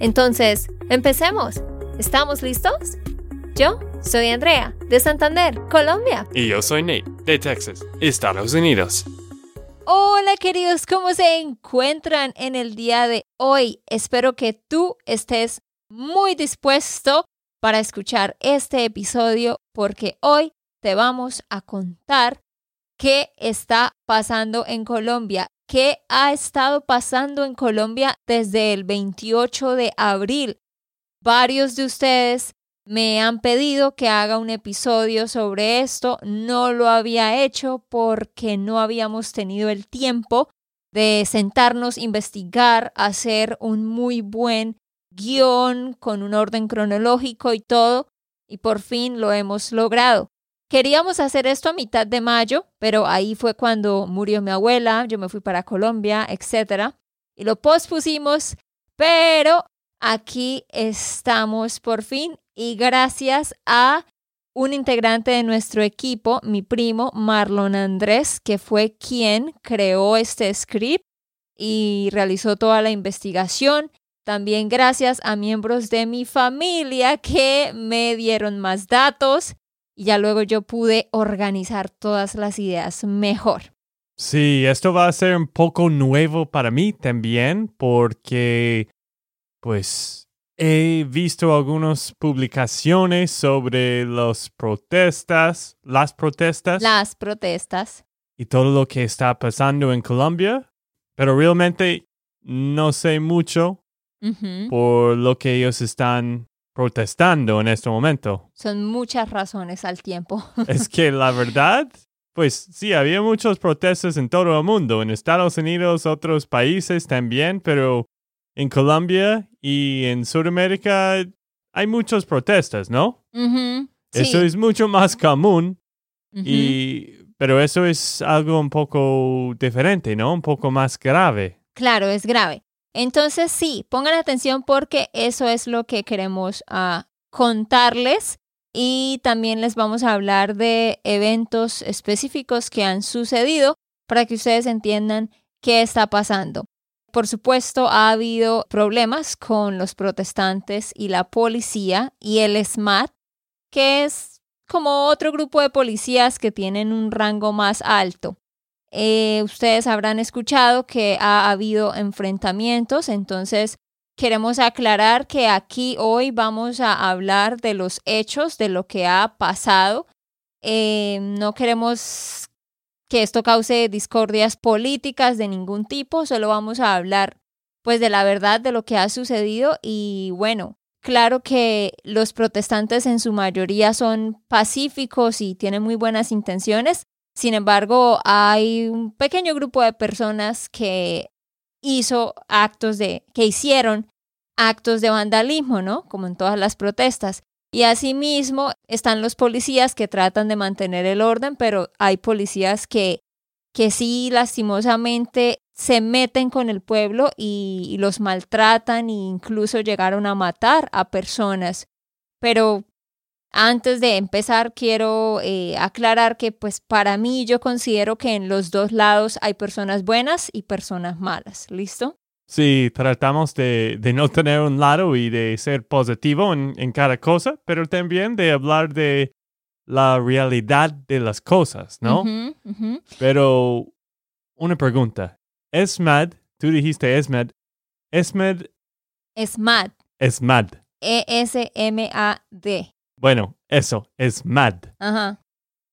Entonces, empecemos. ¿Estamos listos? Yo soy Andrea, de Santander, Colombia. Y yo soy Nate, de Texas, Estados Unidos. Hola queridos, ¿cómo se encuentran en el día de hoy? Espero que tú estés muy dispuesto para escuchar este episodio porque hoy te vamos a contar qué está pasando en Colombia, qué ha estado pasando en Colombia desde el 28 de abril. Varios de ustedes me han pedido que haga un episodio sobre esto. No lo había hecho porque no habíamos tenido el tiempo de sentarnos, investigar, hacer un muy buen guion con un orden cronológico y todo. Y por fin lo hemos logrado. Queríamos hacer esto a mitad de mayo, pero ahí fue cuando murió mi abuela, yo me fui para Colombia, etc. Y lo pospusimos, pero aquí estamos por fin y gracias a un integrante de nuestro equipo, mi primo Marlon Andrés, que fue quien creó este script y realizó toda la investigación. También gracias a miembros de mi familia que me dieron más datos y ya luego yo pude organizar todas las ideas mejor. Sí, esto va a ser un poco nuevo para mí también porque pues he visto algunas publicaciones sobre las protestas, las protestas. Las protestas. Y todo lo que está pasando en Colombia, pero realmente no sé mucho por lo que ellos están protestando en este momento. Son muchas razones al tiempo. es que la verdad, pues sí, había muchos protestas en todo el mundo, en Estados Unidos, otros países también, pero en Colombia y en Sudamérica hay muchas protestas, ¿no? Eso es mucho más común, y, pero eso es algo un poco diferente, ¿no? Un poco más grave. Claro, es grave. Entonces sí, pongan atención porque eso es lo que queremos ah, contarles y también les vamos a hablar de eventos específicos que han sucedido para que ustedes entiendan qué está pasando. Por supuesto, ha habido problemas con los protestantes y la policía y el SMAT, que es como otro grupo de policías que tienen un rango más alto. Eh, ustedes habrán escuchado que ha habido enfrentamientos, entonces queremos aclarar que aquí hoy vamos a hablar de los hechos, de lo que ha pasado. Eh, no queremos que esto cause discordias políticas de ningún tipo, solo vamos a hablar pues de la verdad de lo que ha sucedido y bueno, claro que los protestantes en su mayoría son pacíficos y tienen muy buenas intenciones, sin embargo, hay un pequeño grupo de personas que hizo actos de, que hicieron actos de vandalismo, ¿no? Como en todas las protestas. Y asimismo están los policías que tratan de mantener el orden, pero hay policías que, que sí lastimosamente se meten con el pueblo y, y los maltratan e incluso llegaron a matar a personas. Pero antes de empezar, quiero eh, aclarar que pues para mí yo considero que en los dos lados hay personas buenas y personas malas. ¿Listo? Sí, tratamos de, no tener un lado y de ser positivo en, cada cosa, pero también de hablar de la realidad de las cosas, ¿no? Pero una pregunta. Esmad, tú dijiste Esmad. Esmad. Esmad. Esmad. E-S-M-A-D. Bueno, eso es MAD. Ajá.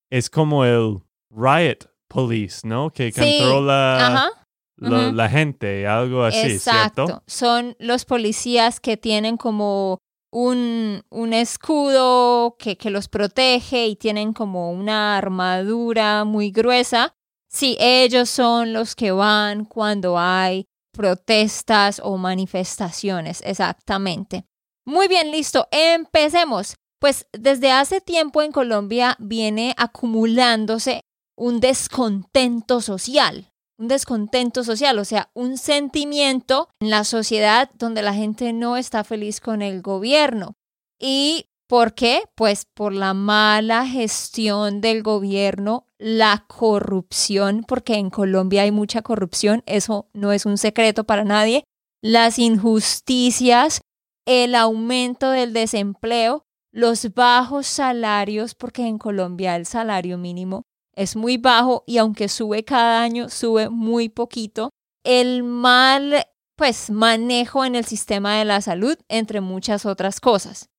Es como el riot police, ¿no? Que controla la gente, algo así, Exacto. ¿cierto? Son los policías que tienen como un, un escudo que, que los protege y tienen como una armadura muy gruesa. Sí, ellos son los que van cuando hay protestas o manifestaciones, exactamente. Muy bien, listo, empecemos. Pues desde hace tiempo en Colombia viene acumulándose un descontento social, un descontento social, o sea, un sentimiento en la sociedad donde la gente no está feliz con el gobierno. ¿Y por qué? Pues por la mala gestión del gobierno, la corrupción, porque en Colombia hay mucha corrupción, eso no es un secreto para nadie, las injusticias, el aumento del desempleo, los bajos salarios, porque en Colombia el salario mínimo es muy bajo y aunque sube cada año, sube muy poquito. El mal, pues, manejo en el sistema de la salud, entre muchas otras cosas.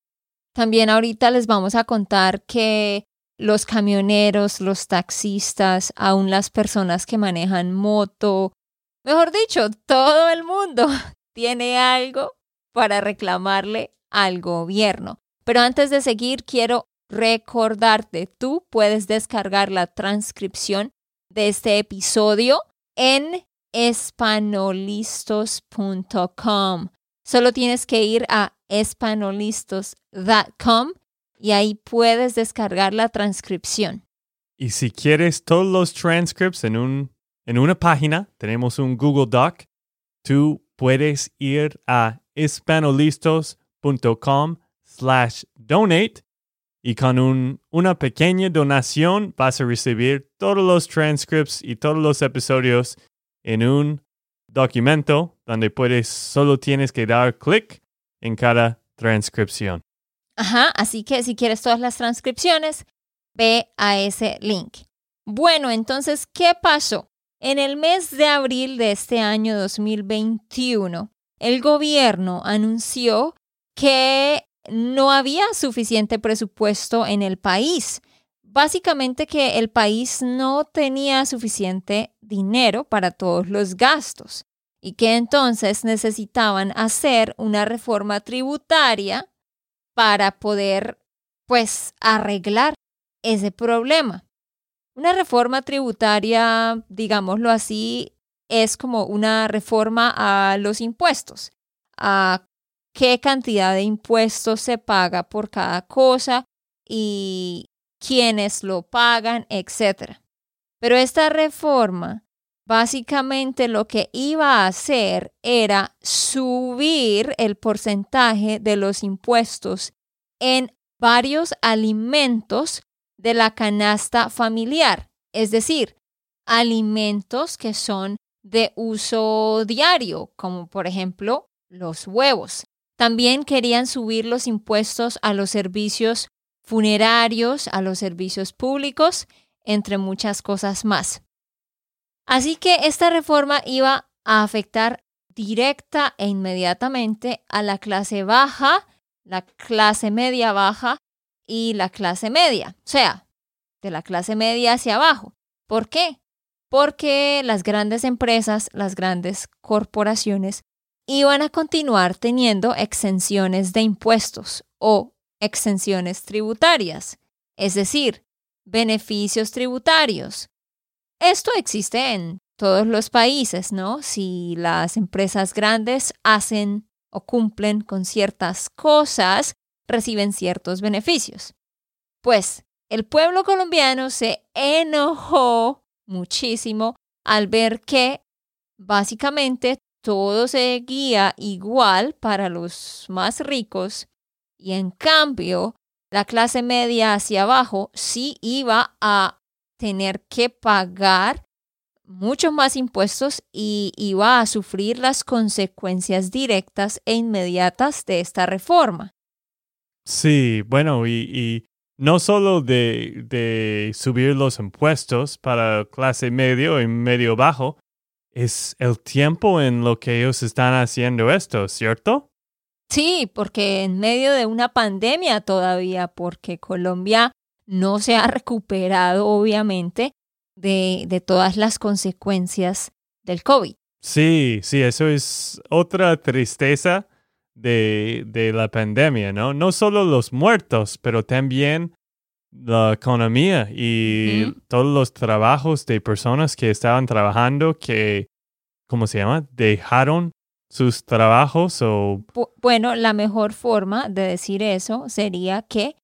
También ahorita les vamos a contar que los camioneros, los taxistas, aún las personas que manejan moto, mejor dicho, todo el mundo tiene algo para reclamarle al gobierno. Pero antes de seguir, quiero recordarte, tú puedes descargar la transcripción de este episodio en espanolistos.com. Solo tienes que ir a espanolistos.com y ahí puedes descargar la transcripción. Y si quieres todos los transcripts en, un, en una página, tenemos un Google Doc, tú puedes ir a espanolistos.com slash donate y con una pequeña donación vas a recibir todos los transcripts y todos los episodios en un documento donde puedes, solo tienes que dar clic en cada transcripción. Ajá, así que si quieres todas las transcripciones, ve a ese link. Bueno, entonces, ¿qué pasó? En el mes de abril de este año 2021, el gobierno anunció que no había suficiente presupuesto en el país. Básicamente que el país no tenía suficiente dinero para todos los gastos y que entonces necesitaban hacer una reforma tributaria para poder pues arreglar ese problema. Una reforma tributaria, digámoslo así, es como una reforma a los impuestos, a qué cantidad de impuestos se paga por cada cosa y quiénes lo pagan, etc. Pero esta reforma básicamente lo que iba a hacer era subir el porcentaje de los impuestos en varios alimentos de la canasta familiar, es decir, alimentos que son de uso diario, como por ejemplo los huevos. También querían subir los impuestos a los servicios funerarios, a los servicios públicos, entre muchas cosas más. Así que esta reforma iba a afectar directa e inmediatamente a la clase baja, la clase media baja y la clase media, o sea, de la clase media hacia abajo. ¿Por qué? Porque las grandes empresas, las grandes corporaciones iban a continuar teniendo exenciones de impuestos o exenciones tributarias, es decir, beneficios tributarios. Esto existe en todos los países, ¿no? Si las empresas grandes hacen o cumplen con ciertas cosas, reciben ciertos beneficios. Pues el pueblo colombiano se enojó muchísimo al ver que básicamente todo seguía igual para los más ricos y en cambio la clase media hacia abajo sí iba a tener que pagar muchos más impuestos y iba a sufrir las consecuencias directas e inmediatas de esta reforma. Sí, bueno, y, no solo de, de, subir los impuestos para clase medio y medio bajo, es el tiempo en lo que ellos están haciendo esto, ¿cierto? Sí, porque en medio de una pandemia todavía, porque Colombia no se ha recuperado, obviamente, de, de todas las consecuencias del COVID. Sí, sí, eso es otra tristeza de, de la pandemia, ¿no? No solo los muertos, pero también la economía y todos los trabajos de personas que estaban trabajando que ¿cómo se llama? Dejaron sus trabajos o... Bueno, la mejor forma de decir eso sería que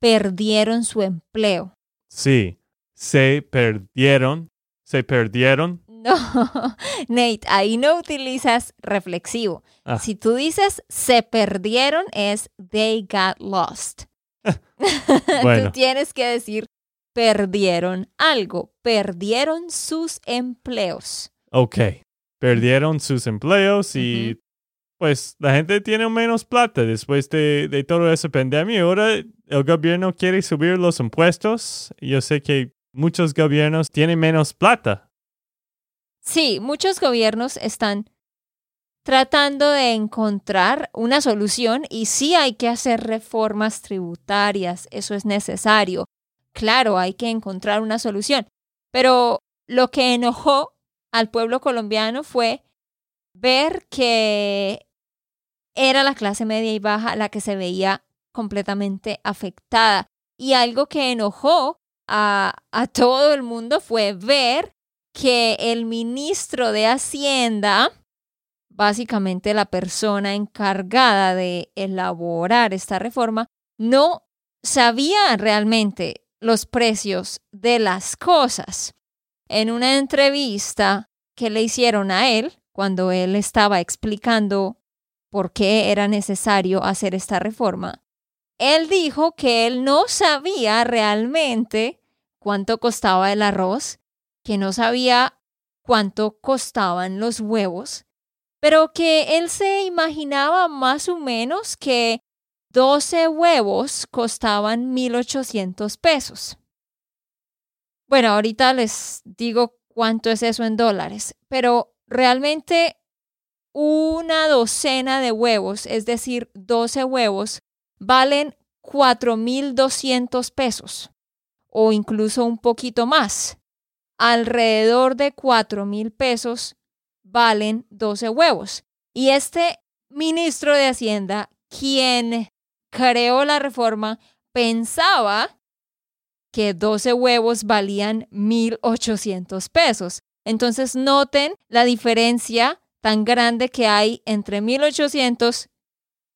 perdieron su empleo. Sí, se perdieron, se perdieron. No, Nate, ahí no utilizas reflexivo. Ah. Si tú dices se perdieron es they got lost. Bueno. Tú tienes que decir perdieron algo, perdieron sus empleos. Ok, perdieron sus empleos y pues la gente tiene menos plata después de, de todo esa pandemia. Ahora el gobierno quiere subir los impuestos. Yo sé que muchos gobiernos tienen menos plata. Sí, muchos gobiernos están tratando de encontrar una solución y sí hay que hacer reformas tributarias, eso es necesario. Claro, hay que encontrar una solución. Pero lo que enojó al pueblo colombiano fue ver que era la clase media y baja la que se veía completamente afectada. Y algo que enojó a, a todo el mundo fue ver que el ministro de Hacienda, básicamente la persona encargada de elaborar esta reforma, no sabía realmente los precios de las cosas. En una entrevista que le hicieron a él, cuando él estaba explicando por qué era necesario hacer esta reforma, él dijo que él no sabía realmente cuánto costaba el arroz, que no sabía cuánto costaban los huevos, pero que él se imaginaba más o menos que 12 huevos costaban 1.800 pesos. Bueno, ahorita les digo cuánto es eso en dólares, pero realmente una docena de huevos, es decir, 12 huevos, valen 4.200 pesos o incluso un poquito más. Alrededor de 4.000 pesos valen 12 huevos. Y este ministro de Hacienda, quien creó la reforma, pensaba que 12 huevos valían 1.800 pesos. Entonces noten la diferencia tan grande que hay entre 1.800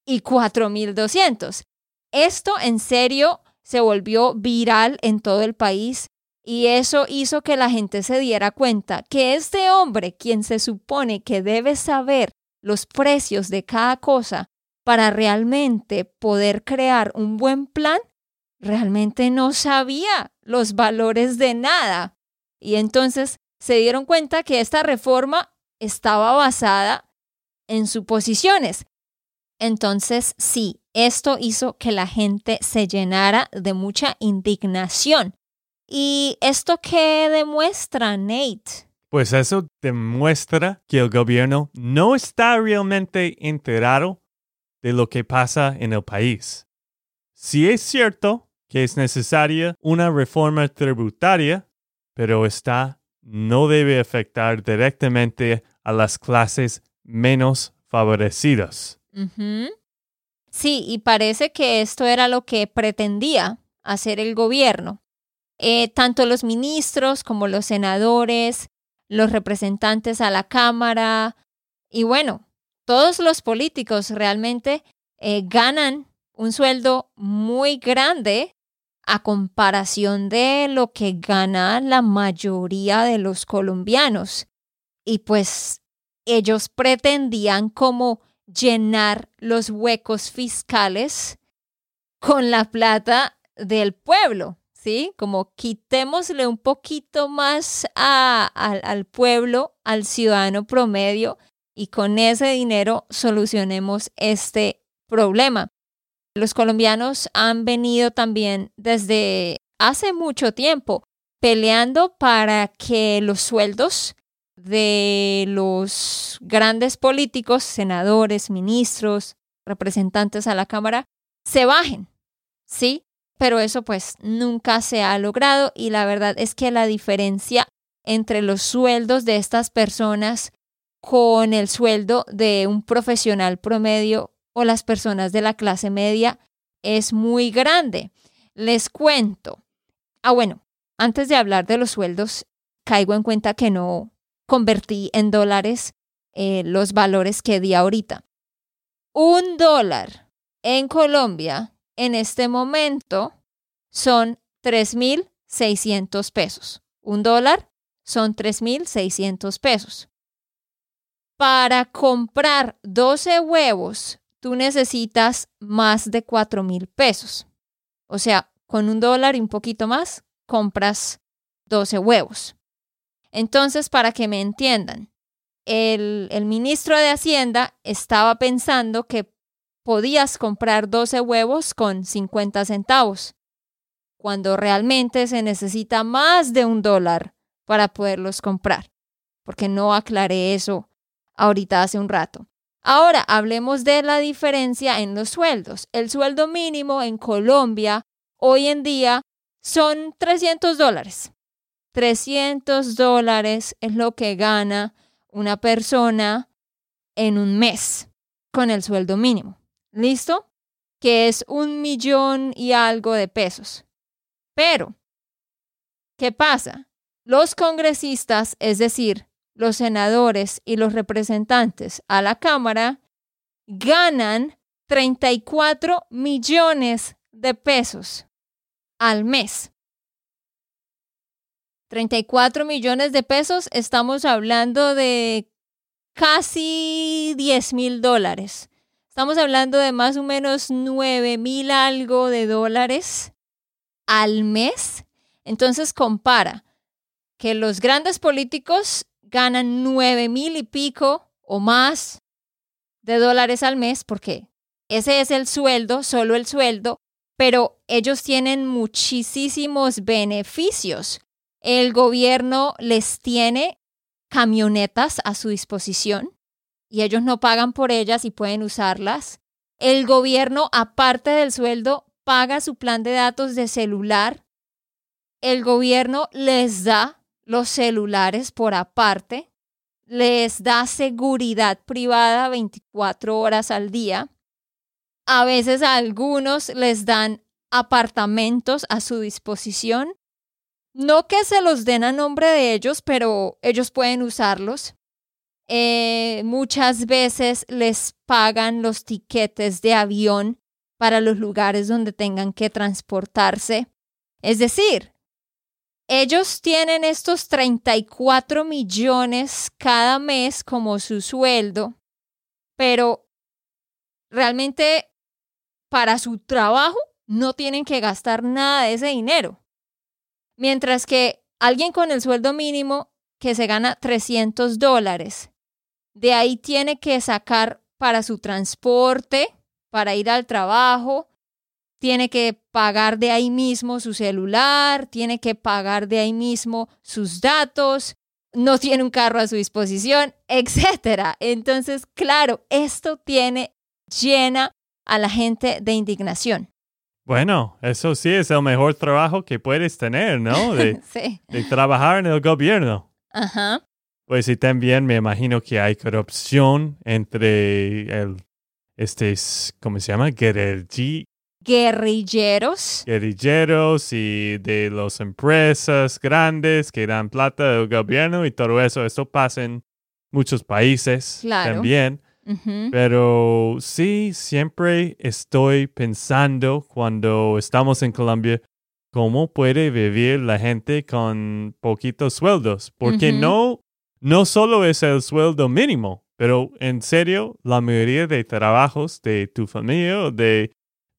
y 4.200. Esto en serio se volvió viral en todo el país y eso hizo que la gente se diera cuenta que este hombre, quien se supone que debe saber los precios de cada cosa para realmente poder crear un buen plan, realmente no sabía los valores de nada. Y entonces se dieron cuenta que esta reforma estaba basada en suposiciones. Entonces, sí, esto hizo que la gente se llenara de mucha indignación. ¿Y esto qué demuestra, Nate? Pues eso demuestra que el gobierno no está realmente enterado de lo que pasa en el país. Si es cierto que es necesaria una reforma tributaria, pero esta no debe afectar directamente a las clases menos favorecidas. Sí, y parece que esto era lo que pretendía hacer el gobierno. Eh, tanto los ministros como los senadores, los representantes a la Cámara y bueno, todos los políticos realmente eh, ganan un sueldo muy grande a comparación de lo que gana la mayoría de los colombianos. Y pues ellos pretendían como llenar los huecos fiscales con la plata del pueblo, ¿sí? Como quitémosle un poquito más al pueblo, al ciudadano promedio, y con ese dinero solucionemos este problema. Los colombianos han venido también desde hace mucho tiempo peleando para que los sueldos de los grandes políticos, senadores, ministros, representantes a la Cámara, se bajen, ¿sí? Pero eso pues nunca se ha logrado y la verdad es que la diferencia entre los sueldos de estas personas con el sueldo de un profesional promedio o las personas de la clase media es muy grande. Les cuento. Ah, bueno, antes de hablar de los sueldos, caigo en cuenta que no convertí en dólares eh, los valores que di ahorita. Un dólar en Colombia en este momento son 3.600 pesos. Un dólar son 3.600 pesos. Para comprar 12 huevos, tú necesitas más de 4.000 pesos. O sea, con un dólar y un poquito más, compras 12 huevos. Entonces, para que me entiendan, el, el ministro de Hacienda estaba pensando que podías comprar 12 huevos con 50 centavos, cuando realmente se necesita más de un dólar para poderlos comprar, porque no aclaré eso ahorita hace un rato. Ahora hablemos de la diferencia en los sueldos. El sueldo mínimo en Colombia hoy en día son 300 dólares. 300 dólares es lo que gana una persona en un mes con el sueldo mínimo. ¿Listo? Que es un millón y algo de pesos. Pero, ¿qué pasa? Los congresistas, es decir, los senadores y los representantes a la Cámara, ganan 34 millones de pesos al mes. 34 millones de pesos, estamos hablando de casi 10 mil dólares. Estamos hablando de más o menos 9 mil algo de dólares al mes. Entonces compara que los grandes políticos ganan 9 mil y pico o más de dólares al mes porque ese es el sueldo, solo el sueldo, pero ellos tienen muchísimos beneficios. El gobierno les tiene camionetas a su disposición y ellos no pagan por ellas y pueden usarlas. El gobierno, aparte del sueldo, paga su plan de datos de celular. El gobierno les da los celulares por aparte. Les da seguridad privada 24 horas al día. A veces a algunos les dan apartamentos a su disposición. No que se los den a nombre de ellos, pero ellos pueden usarlos. Eh, muchas veces les pagan los tiquetes de avión para los lugares donde tengan que transportarse. Es decir, ellos tienen estos 34 millones cada mes como su sueldo, pero realmente para su trabajo no tienen que gastar nada de ese dinero. Mientras que alguien con el sueldo mínimo que se gana 300 dólares de ahí tiene que sacar para su transporte, para ir al trabajo, tiene que pagar de ahí mismo su celular, tiene que pagar de ahí mismo sus datos, no tiene un carro a su disposición, etcétera. Entonces, claro, esto tiene llena a la gente de indignación. Bueno, eso sí es el mejor trabajo que puedes tener, ¿no? De, de trabajar en el gobierno. Ajá. Pues sí, también me imagino que hay corrupción entre el, este, ¿cómo se llama? Guerrilleros. Guerrilleros y de las empresas grandes que dan plata al gobierno y todo eso. Eso pasa en muchos países también. Pero sí, siempre estoy pensando cuando estamos en Colombia, cómo puede vivir la gente con poquitos sueldos. Porque no no solo es el sueldo mínimo, pero en serio, la mayoría de trabajos de tu familia o de,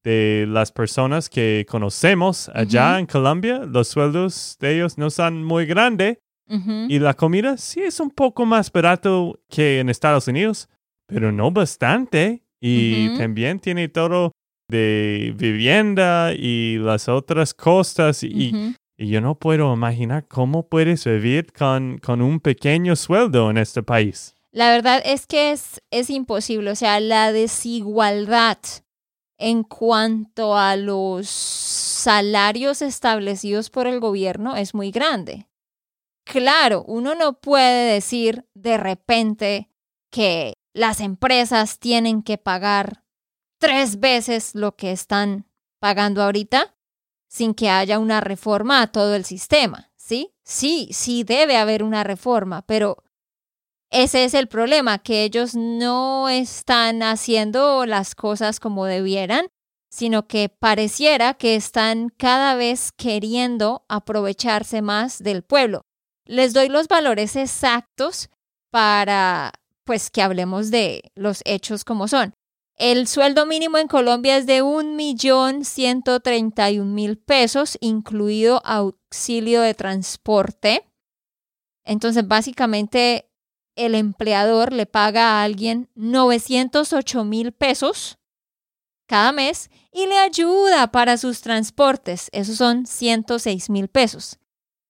de las personas que conocemos allá en Colombia, los sueldos de ellos no son muy grandes y la comida sí es un poco más barato que en Estados Unidos, pero no bastante. Y también tiene todo de vivienda y las otras costas y, y yo no puedo imaginar cómo puedes vivir con, con un pequeño sueldo en este país. La verdad es que es, es imposible. O sea, la desigualdad en cuanto a los salarios establecidos por el gobierno es muy grande. Claro, uno no puede decir de repente que las empresas tienen que pagar tres veces lo que están pagando ahorita, sin que haya una reforma a todo el sistema, ¿sí? Sí, sí debe haber una reforma, pero Ese es el problema, que ellos no están haciendo las cosas como debieran, sino que pareciera que están cada vez queriendo aprovecharse más del pueblo. Les doy los valores exactos para pues que hablemos de los hechos como son. El sueldo mínimo en Colombia es de un millón ciento treinta y un mil pesos, incluido auxilio de transporte. Entonces, básicamente, el empleador le paga a alguien 908 mil pesos cada mes y le ayuda para sus transportes. Esos son 106 mil pesos.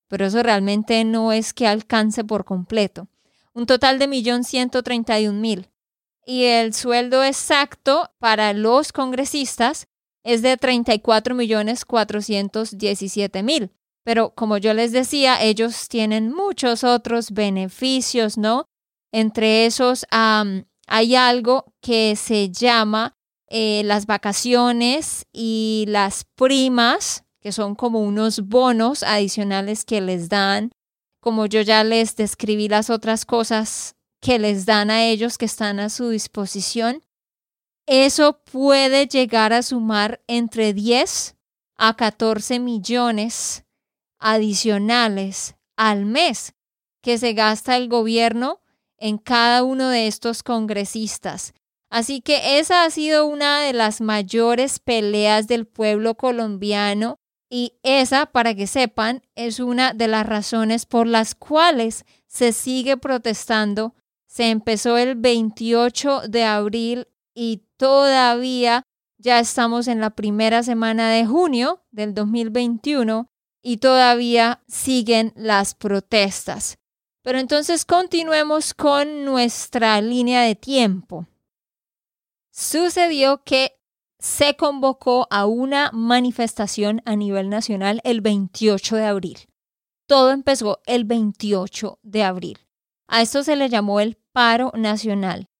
Pero eso realmente no es que alcance por completo. Un total de 1.131.000. Y el sueldo exacto para los congresistas es de 34.417.000. Pero como yo les decía, ellos tienen muchos otros beneficios, ¿no? Entre esos hay algo que se llama eh, las vacaciones y las primas, que son como unos bonos adicionales que les dan. Como yo ya les describí las otras cosas que les dan a ellos que están a su disposición. Eso puede llegar a sumar entre 10 a 14 millones adicionales al mes que se gasta el gobierno en cada uno de estos congresistas. Así que esa ha sido una de las mayores peleas del pueblo colombiano y esa, para que sepan, es una de las razones por las cuales se sigue protestando. Se empezó el 28 de abril y todavía ya estamos en la primera semana de junio del 2021 y todavía siguen las protestas. Pero entonces continuemos con nuestra línea de tiempo. Sucedió que se convocó a una manifestación a nivel nacional el 28 de abril. Todo empezó el 28 de abril. A esto se le llamó el paro nacional.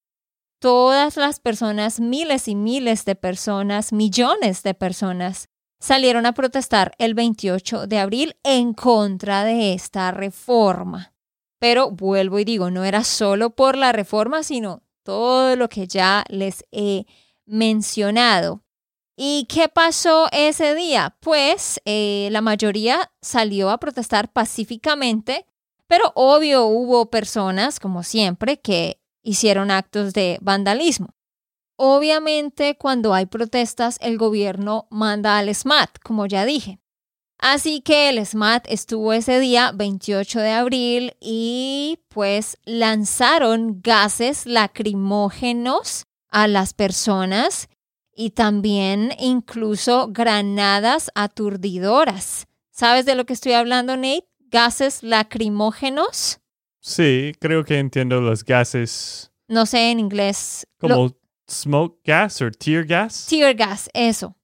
Todas las personas, miles y miles de personas, millones de personas, salieron a protestar el 28 de abril en contra de esta reforma. Pero vuelvo y digo, no era solo por la reforma, sino todo lo que ya les he mencionado. ¿Y qué pasó ese día? Pues eh, la mayoría salió a protestar pacíficamente, pero obvio hubo personas, como siempre, que hicieron actos de vandalismo. Obviamente, cuando hay protestas, el gobierno manda al SMAT, como ya dije. Así que el SMAT estuvo ese día 28 de abril y pues lanzaron gases lacrimógenos a las personas y también incluso granadas aturdidoras. ¿Sabes de lo que estoy hablando, Nate? Gases lacrimógenos. Sí, creo que entiendo los gases. No sé en inglés. Como smoke gas o tear gas. Tear gas, eso.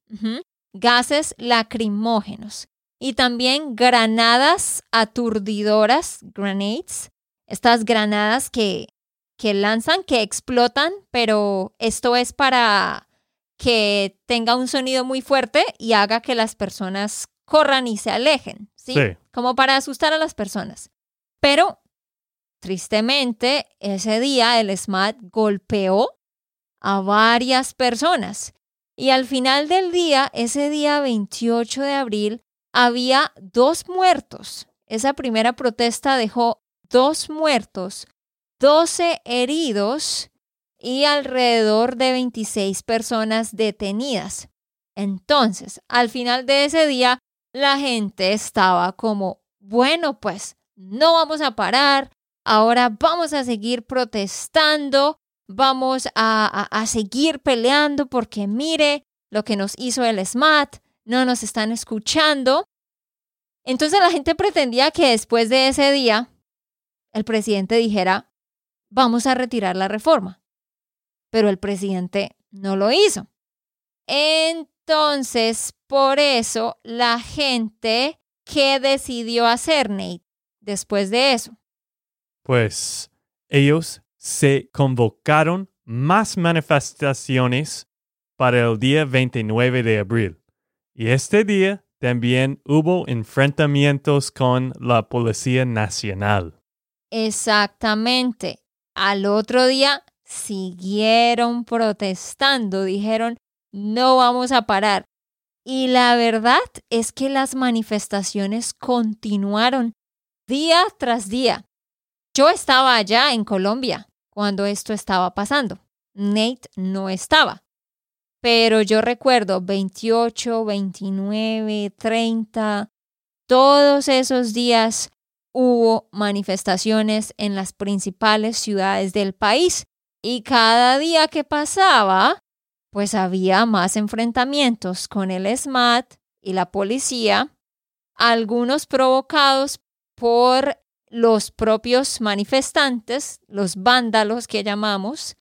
Gases lacrimógenos y también granadas aturdidoras, grenades, estas granadas que, que lanzan, que explotan, pero esto es para que tenga un sonido muy fuerte y haga que las personas corran y se alejen, ¿sí? Sí. Como para asustar a las personas. Pero, tristemente, ese día el SMAT golpeó a varias personas. Y al final del día, ese día 28 de abril, había dos muertos. Esa primera protesta dejó dos muertos, doce heridos y alrededor de 26 personas detenidas. Entonces, al final de ese día, la gente estaba como, bueno, pues no vamos a parar, ahora vamos a seguir protestando, vamos a, a, seguir peleando porque mire lo que nos hizo el SMAT, no nos están escuchando. Entonces la gente pretendía que después de ese día el presidente dijera, vamos a retirar la reforma. Pero el presidente no lo hizo. Entonces, por eso la gente, ¿qué decidió hacer, Nate, después de eso? Pues ellos se convocaron más manifestaciones para el día 29 de abril. Y este día también hubo enfrentamientos con la Policía Nacional. Exactamente. al otro día siguieron protestando, dijeron, no vamos a parar. Y la verdad es que las manifestaciones continuaron día tras día. Yo estaba allá en Colombia cuando esto estaba pasando. Nate no estaba. Pero yo recuerdo 28, 29, 30, todos esos días hubo manifestaciones en las principales ciudades del país y cada día que pasaba, pues había más enfrentamientos con el SMAT y la policía, algunos provocados por los propios manifestantes, los vándalos que llamamos,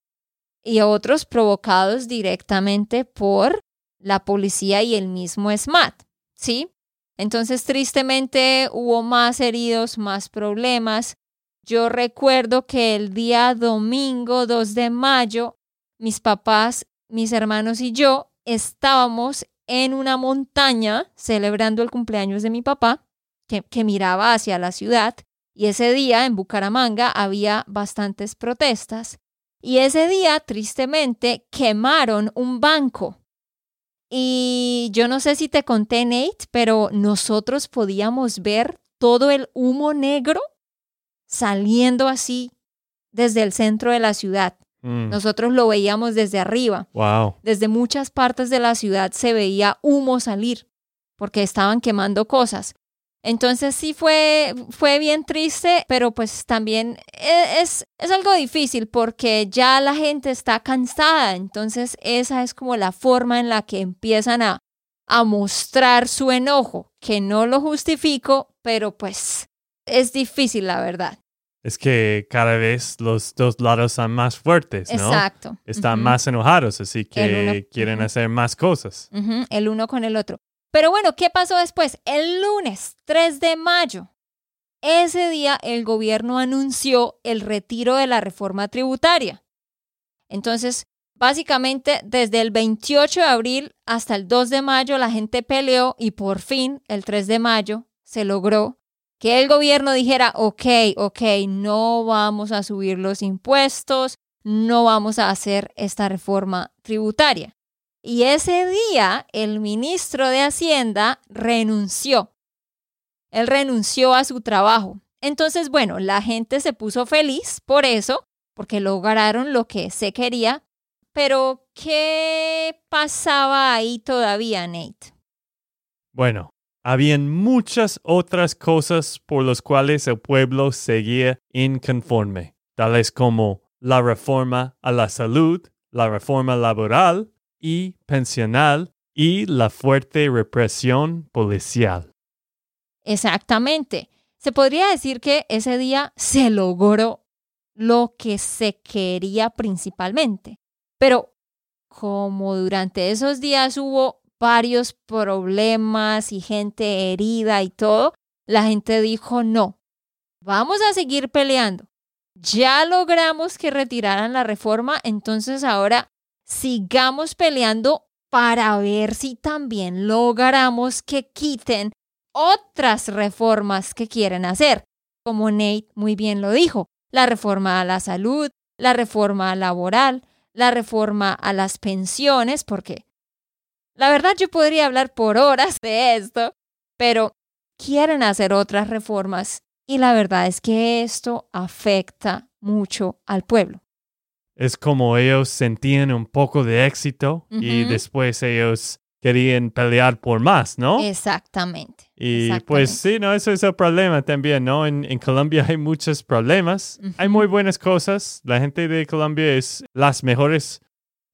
y otros provocados directamente por la policía y el mismo SMAT, ¿sí? Entonces, tristemente, hubo más heridos, más problemas. Yo recuerdo que el día domingo 2 de mayo, mis papás, mis hermanos y yo estábamos en una montaña celebrando el cumpleaños de mi papá, que, miraba hacia la ciudad. Y ese día en Bucaramanga había bastantes protestas. Y ese día, tristemente, quemaron un banco y yo no sé si te conté, Nate, pero nosotros podíamos ver todo el humo negro saliendo así desde el centro de la ciudad. Mm. Nosotros lo veíamos desde arriba. Wow. Desde muchas partes de la ciudad se veía humo salir porque estaban quemando cosas. Entonces sí fue, fue bien triste, pero pues también e, es, es algo difícil porque ya la gente está cansada. Entonces esa es como la forma en la que empiezan a, a mostrar su enojo, que no lo justifico, pero pues es difícil la verdad. Es que cada vez los dos lados son más fuertes, ¿no? Exacto. Están más enojados, así que quieren hacer más cosas. El uno con el otro. Pero bueno, ¿qué pasó después? El lunes 3 de mayo. Ese día el gobierno anunció el retiro de la reforma tributaria. Entonces, básicamente desde el 28 de abril hasta el 2 de mayo la gente peleó y por fin el 3 de mayo se logró que el gobierno dijera, ok, ok, no vamos a subir los impuestos, no vamos a hacer esta reforma tributaria. Y ese día el ministro de Hacienda renunció. Él renunció a su trabajo. Entonces, bueno, la gente se puso feliz por eso, porque lograron lo que se quería. Pero, ¿qué pasaba ahí todavía, Nate? Bueno, habían muchas otras cosas por las cuales el pueblo seguía inconforme, tales como la reforma a la salud, la reforma laboral, y pensional y la fuerte represión policial. Exactamente. Se podría decir que ese día se logró lo que se quería principalmente. Pero como durante esos días hubo varios problemas y gente herida y todo, la gente dijo no, vamos a seguir peleando. Ya logramos que retiraran la reforma, entonces ahora sigamos peleando para ver si también logramos que quiten otras reformas que quieren hacer. Como Nate muy bien lo dijo, la reforma a la salud, la reforma laboral, la reforma a las pensiones, porque la verdad yo podría hablar por horas de esto, pero quieren hacer otras reformas y la verdad es que esto afecta mucho al pueblo. Es como ellos sentían un poco de éxito y después ellos querían pelear por más, ¿no? Exactamente. Y pues sí, no, eso es el problema también, ¿no? En, Colombia hay muchos problemas, hay muy buenas cosas, la gente de Colombia es las mejores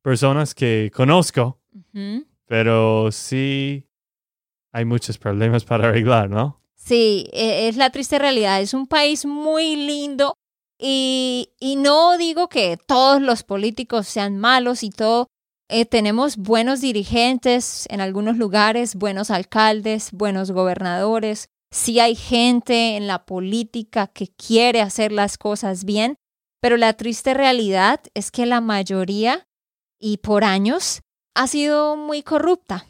personas que conozco, pero sí hay muchos problemas para arreglar, ¿no? Sí, e, es la triste realidad, es un país muy lindo, y, no digo que todos los políticos sean malos y todo. Eh, tenemos buenos dirigentes en algunos lugares, buenos alcaldes, buenos gobernadores. Sí hay gente en la política que quiere hacer las cosas bien, pero la triste realidad es que la mayoría, y por años, ha sido muy corrupta.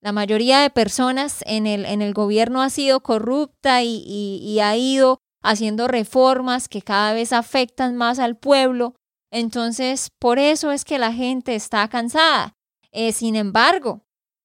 La mayoría de personas en el, en el gobierno ha sido corrupta y ha ido haciendo reformas que cada vez afectan más al pueblo. Entonces, por eso es que la gente está cansada. Eh, sin embargo,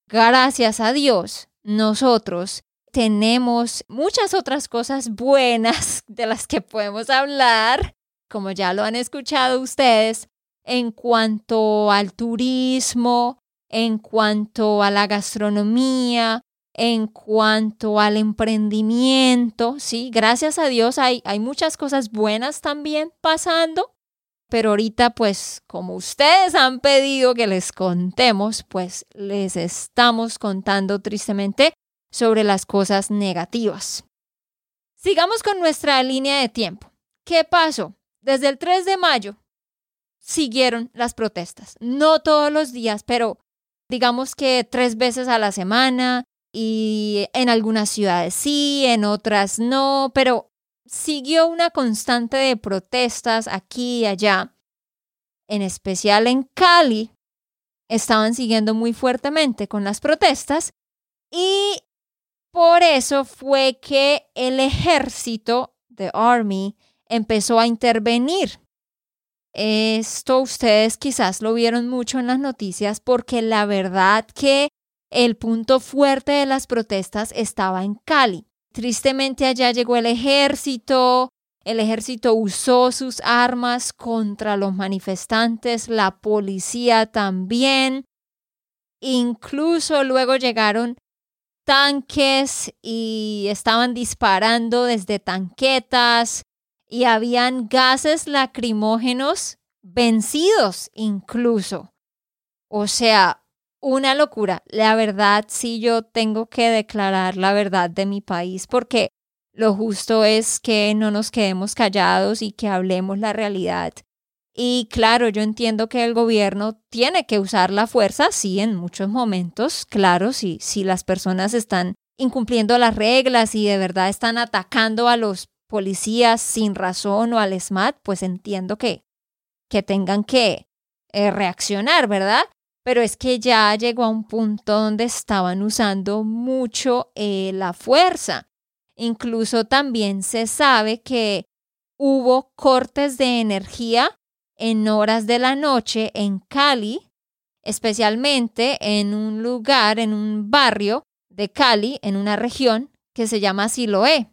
gracias a Dios, nosotros tenemos muchas otras cosas buenas de las que podemos hablar, como ya lo han escuchado ustedes, en cuanto al turismo, en cuanto a la gastronomía, en cuanto al emprendimiento, sí, gracias a Dios hay, hay muchas cosas buenas también pasando, pero ahorita pues como ustedes han pedido que les contemos, pues les estamos contando tristemente sobre las cosas negativas. Sigamos con nuestra línea de tiempo. ¿Qué pasó? Desde el 3 de mayo siguieron las protestas. No todos los días, pero digamos que tres veces a la semana y en algunas ciudades sí, en otras no, pero siguió una constante de protestas aquí y allá. En especial en Cali, estaban siguiendo muy fuertemente con las protestas y por eso fue que el ejército, the Army, empezó a intervenir. Esto ustedes quizás lo vieron mucho en las noticias porque la verdad que el punto fuerte de las protestas estaba en Cali. Tristemente allá llegó el ejército, el ejército usó sus armas contra los manifestantes, la policía también. Incluso luego llegaron tanques y estaban disparando desde tanquetas y habían gases lacrimógenos vencidos incluso. O sea, una locura. La verdad, sí yo tengo que declarar la verdad de mi país porque lo justo es que no nos quedemos callados y que hablemos la realidad. Y claro, yo entiendo que el gobierno tiene que usar la fuerza, sí, en muchos momentos, claro, si, si las personas están incumpliendo las reglas y de verdad están atacando a los policías sin razón o al SMAT, pues entiendo que, que tengan que eh, reaccionar, ¿verdad? Pero es que ya llegó a un punto donde estaban usando mucho eh, la fuerza. Incluso también se sabe que hubo cortes de energía en horas de la noche en Cali, especialmente en un lugar, en un barrio de Cali, en una región que se llama Siloé.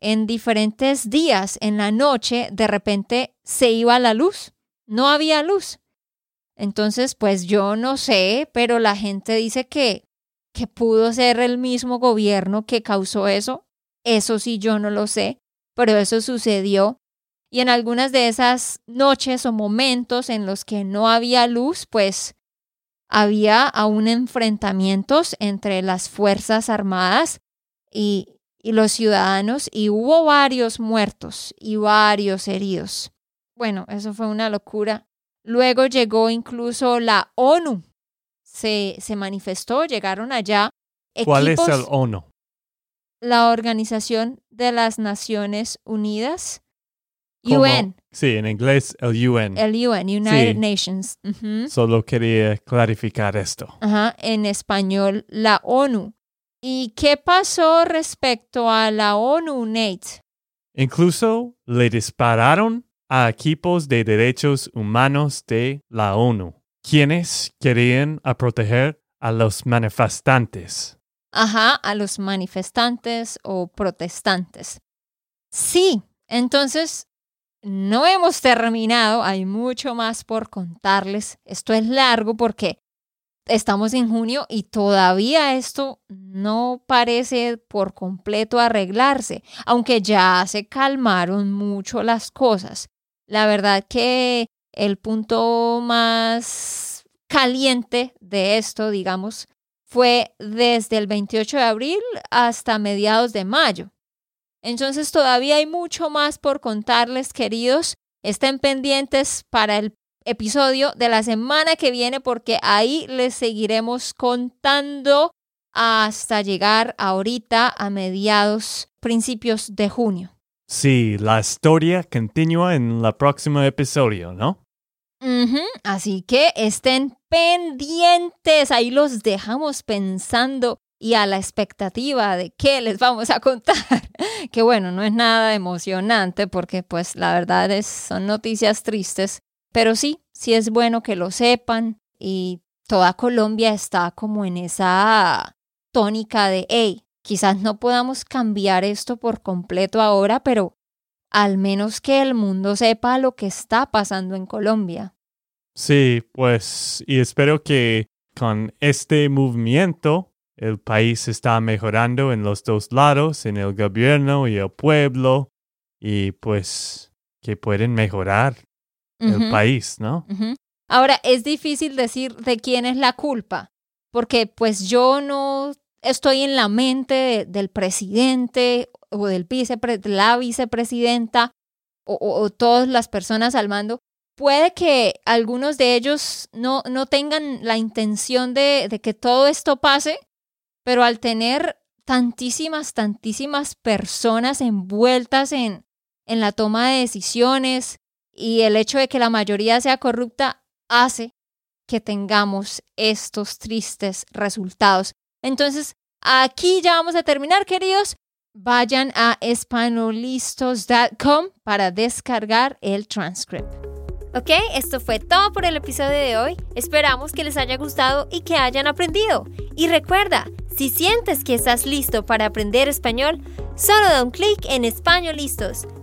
En diferentes días en la noche, de repente se iba la luz, no había luz. Entonces, pues yo no sé, pero la gente dice que, que pudo ser el mismo gobierno que causó eso. Eso sí, yo no lo sé, pero eso sucedió y en algunas de esas noches o momentos en los que no había luz, pues había aún enfrentamientos entre las Fuerzas Armadas y, y los ciudadanos y hubo varios muertos y varios heridos. Bueno, eso fue una locura. Luego llegó incluso la ONU. Se, se manifestó, llegaron allá. ¿Cuál es el ONU? La Organización de las Naciones Unidas UN. Sí, en inglés el UN. El UN, United Nations. Solo quería clarificar esto. Ajá, en español, la ONU. ¿Y qué pasó respecto a la ONU, Nate? Incluso le dispararon a equipos de derechos humanos de la ONU, quienes querían proteger a los manifestantes. Ajá, a los manifestantes o protestantes. Sí, entonces no hemos terminado, hay mucho más por contarles. Esto es largo porque estamos en junio y todavía esto no parece por completo arreglarse, aunque ya se calmaron mucho las cosas. La verdad que el punto más caliente de esto, digamos, fue desde el 28 de abril hasta mediados de mayo. Entonces todavía hay mucho más por contarles, queridos. Estén pendientes para el episodio de la semana que viene porque ahí les seguiremos contando hasta llegar ahorita a mediados, principios de junio. Sí, la historia continúa en el próximo episodio, ¿no? Así que estén pendientes, ahí los dejamos pensando y a la expectativa de qué les vamos a contar, que bueno, no es nada emocionante porque pues la verdad es, son noticias tristes, pero sí, sí es bueno que lo sepan y toda Colombia está como en esa tónica de, hey, quizás no podamos cambiar esto por completo ahora, pero al menos que el mundo sepa lo que está pasando en Colombia. Sí, pues, y espero que con este movimiento el país está mejorando en los dos lados, en el gobierno y el pueblo, y pues que pueden mejorar el país, ¿no? Ahora, es difícil decir de quién es la culpa, porque pues yo no estoy en la mente del presidente o del de la vicepresidenta o, todas las personas al mando. Puede que algunos de ellos no, no tengan la intención de, de que todo esto pase, pero al tener tantísimas, tantísimas personas envueltas en, en la toma de decisiones y el hecho de que la mayoría sea corrupta hace que tengamos estos tristes resultados. Entonces, aquí ya vamos a terminar, queridos. Vayan a espanolistos.com para descargar el transcript. Ok, esto fue todo por el episodio de hoy. Esperamos que les haya gustado y que hayan aprendido. Y recuerda, si sientes que estás listo para aprender español, solo da un clic en Español Listos.